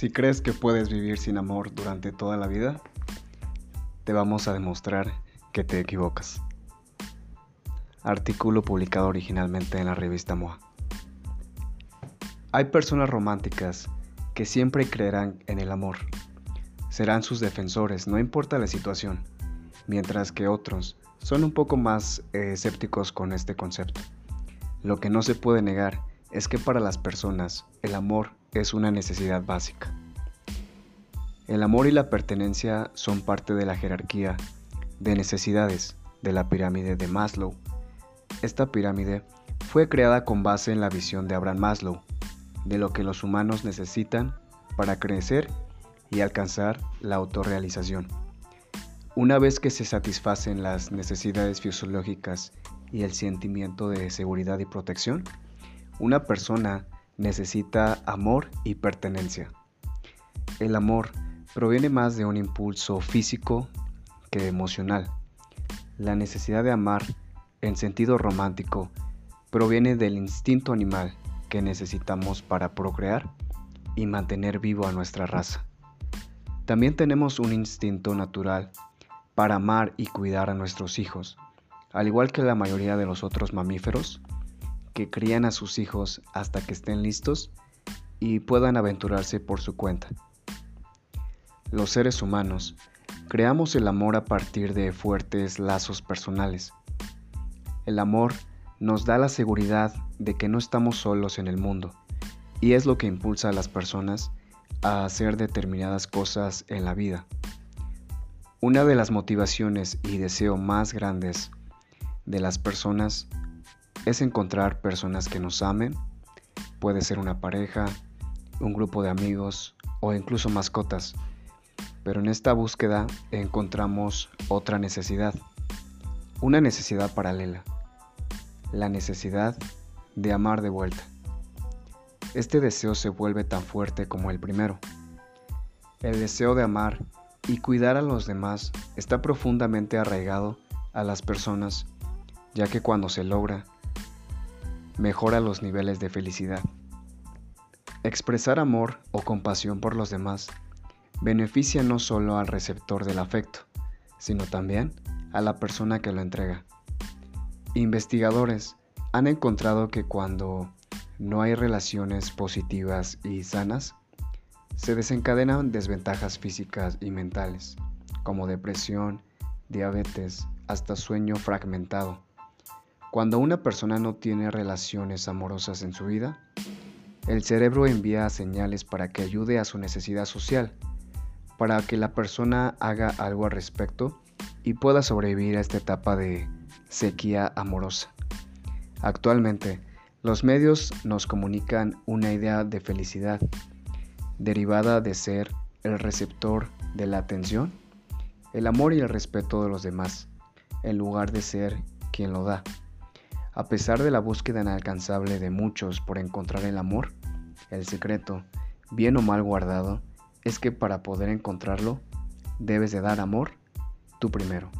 Si crees que puedes vivir sin amor durante toda la vida, te vamos a demostrar que te equivocas. Artículo publicado originalmente en la revista MOA. Hay personas románticas que siempre creerán en el amor. Serán sus defensores, no importa la situación, mientras que otros son un poco más eh, escépticos con este concepto. Lo que no se puede negar es que para las personas el amor es una necesidad básica. El amor y la pertenencia son parte de la jerarquía de necesidades de la pirámide de Maslow. Esta pirámide fue creada con base en la visión de Abraham Maslow de lo que los humanos necesitan para crecer y alcanzar la autorrealización. Una vez que se satisfacen las necesidades fisiológicas y el sentimiento de seguridad y protección, una persona necesita amor y pertenencia. El amor proviene más de un impulso físico que emocional. La necesidad de amar en sentido romántico proviene del instinto animal que necesitamos para procrear y mantener vivo a nuestra raza. También tenemos un instinto natural para amar y cuidar a nuestros hijos, al igual que la mayoría de los otros mamíferos, que crían a sus hijos hasta que estén listos y puedan aventurarse por su cuenta. Los seres humanos creamos el amor a partir de fuertes lazos personales. El amor nos da la seguridad de que no estamos solos en el mundo y es lo que impulsa a las personas a hacer determinadas cosas en la vida. Una de las motivaciones y deseo más grandes de las personas es encontrar personas que nos amen. Puede ser una pareja, un grupo de amigos o incluso mascotas. Pero en esta búsqueda encontramos otra necesidad, una necesidad paralela, la necesidad de amar de vuelta. Este deseo se vuelve tan fuerte como el primero. El deseo de amar y cuidar a los demás está profundamente arraigado a las personas, ya que cuando se logra, mejora los niveles de felicidad. Expresar amor o compasión por los demás beneficia no solo al receptor del afecto, sino también a la persona que lo entrega. Investigadores han encontrado que cuando no hay relaciones positivas y sanas, se desencadenan desventajas físicas y mentales, como depresión, diabetes, hasta sueño fragmentado cuando una persona no tiene relaciones amorosas en su vida, el cerebro envía señales para que ayude a su necesidad social, para que la persona haga algo al respecto y pueda sobrevivir a esta etapa de sequía amorosa. Actualmente, los medios nos comunican una idea de felicidad, derivada de ser el receptor de la atención, el amor y el respeto de los demás, en lugar de ser quien lo da. A pesar de la búsqueda inalcanzable de muchos por encontrar el amor, el secreto, bien o mal guardado, es que para poder encontrarlo, debes de dar amor tú primero.